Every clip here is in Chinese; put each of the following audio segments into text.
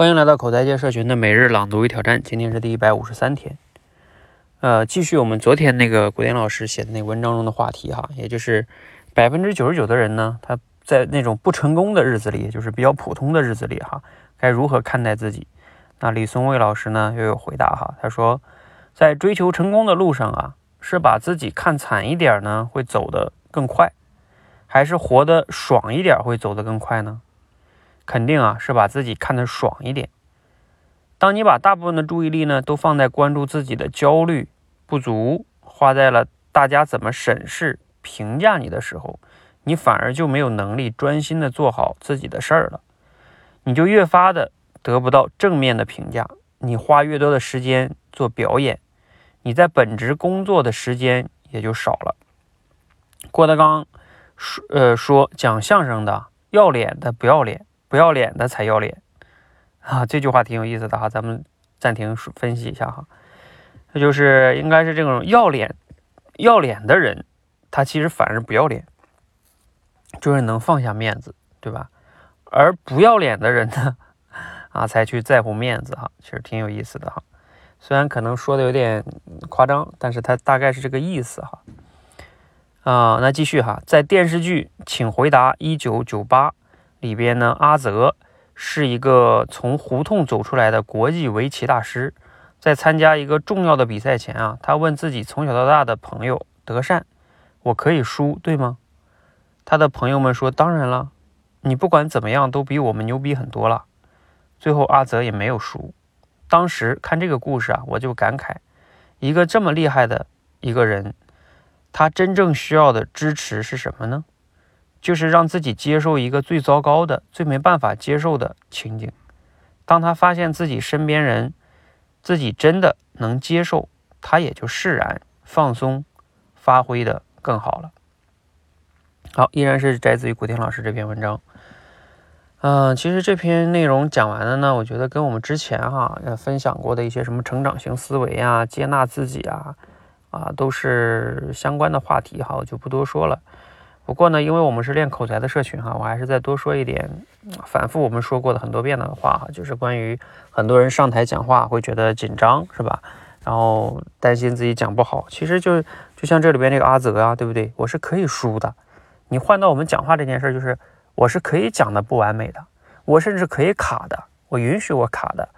欢迎来到口才界社群的每日朗读与挑战，今天是第一百五十三天。呃，继续我们昨天那个古典老师写的那文章中的话题哈，也就是百分之九十九的人呢，他在那种不成功的日子里，就是比较普通的日子里哈，该如何看待自己？那李松蔚老师呢又有回答哈，他说，在追求成功的路上啊，是把自己看惨一点呢，会走得更快，还是活得爽一点会走得更快呢？肯定啊，是把自己看得爽一点。当你把大部分的注意力呢，都放在关注自己的焦虑不足，花在了大家怎么审视、评价你的时候，你反而就没有能力专心的做好自己的事儿了。你就越发的得不到正面的评价。你花越多的时间做表演，你在本职工作的时间也就少了。郭德纲说：“呃，说讲相声的要脸的不要脸。”不要脸的才要脸啊！这句话挺有意思的哈，咱们暂停分析一下哈。那就是应该是这种要脸要脸的人，他其实反而不要脸，就是能放下面子，对吧？而不要脸的人呢，啊，才去在乎面子哈。其实挺有意思的哈，虽然可能说的有点夸张，但是他大概是这个意思哈。啊，那继续哈，在电视剧《请回答一九九八》。里边呢，阿泽是一个从胡同走出来的国际围棋大师，在参加一个重要的比赛前啊，他问自己从小到大的朋友德善：“我可以输，对吗？”他的朋友们说：“当然了，你不管怎么样都比我们牛逼很多了。”最后阿泽也没有输。当时看这个故事啊，我就感慨，一个这么厉害的一个人，他真正需要的支持是什么呢？就是让自己接受一个最糟糕的、最没办法接受的情景。当他发现自己身边人自己真的能接受，他也就释然、放松，发挥的更好了。好，依然是摘自于古天老师这篇文章。嗯，其实这篇内容讲完了呢，我觉得跟我们之前哈分享过的一些什么成长型思维啊、接纳自己啊啊都是相关的话题哈，我就不多说了。不过呢，因为我们是练口才的社群哈，我还是再多说一点，反复我们说过的很多遍的话哈，就是关于很多人上台讲话会觉得紧张是吧？然后担心自己讲不好，其实就就像这里边那个阿泽啊，对不对？我是可以输的。你换到我们讲话这件事，就是我是可以讲的不完美的，我甚至可以卡的，我允许我卡的。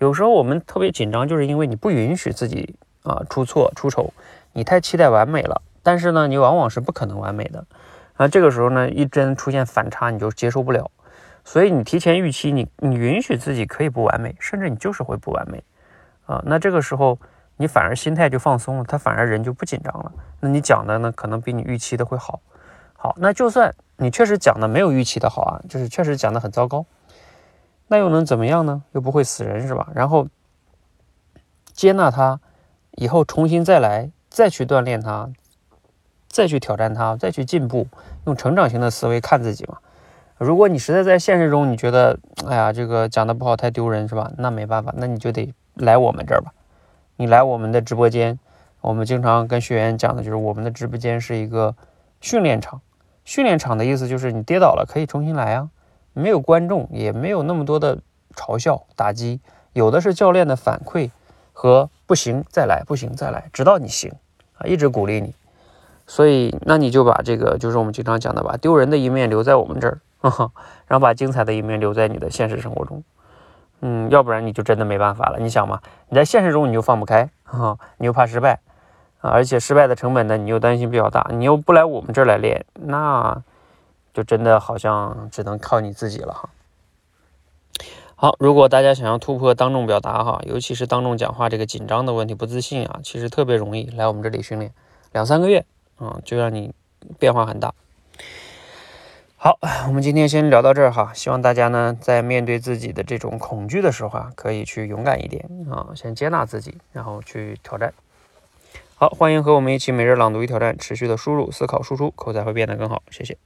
有时候我们特别紧张，就是因为你不允许自己啊出错出丑，你太期待完美了，但是呢，你往往是不可能完美的。那这个时候呢，一真出现反差，你就接受不了。所以你提前预期，你你允许自己可以不完美，甚至你就是会不完美啊。那这个时候你反而心态就放松了，他反而人就不紧张了。那你讲的呢，可能比你预期的会好。好，那就算你确实讲的没有预期的好啊，就是确实讲的很糟糕，那又能怎么样呢？又不会死人是吧？然后接纳他，以后重新再来，再去锻炼他。再去挑战它，再去进步，用成长型的思维看自己嘛。如果你实在在现实中你觉得，哎呀，这个讲的不好太丢人是吧？那没办法，那你就得来我们这儿吧。你来我们的直播间，我们经常跟学员讲的就是，我们的直播间是一个训练场。训练场的意思就是你跌倒了可以重新来啊，没有观众，也没有那么多的嘲笑打击，有的是教练的反馈和不行再来，不行再来，直到你行啊，一直鼓励你。所以，那你就把这个，就是我们经常讲的，把丢人的一面留在我们这儿，然后把精彩的一面留在你的现实生活中。嗯，要不然你就真的没办法了。你想嘛，你在现实中你就放不开，啊，你又怕失败啊，而且失败的成本呢，你又担心比较大，你又不来我们这儿来练，那就真的好像只能靠你自己了哈。好，如果大家想要突破当众表达哈，尤其是当众讲话这个紧张的问题、不自信啊，其实特别容易来我们这里训练两三个月。啊，就让你变化很大。好，我们今天先聊到这儿哈。希望大家呢，在面对自己的这种恐惧的时候啊，可以去勇敢一点啊，先接纳自己，然后去挑战。好，欢迎和我们一起每日朗读与挑战，持续的输入、思考、输出，口才会变得更好。谢谢。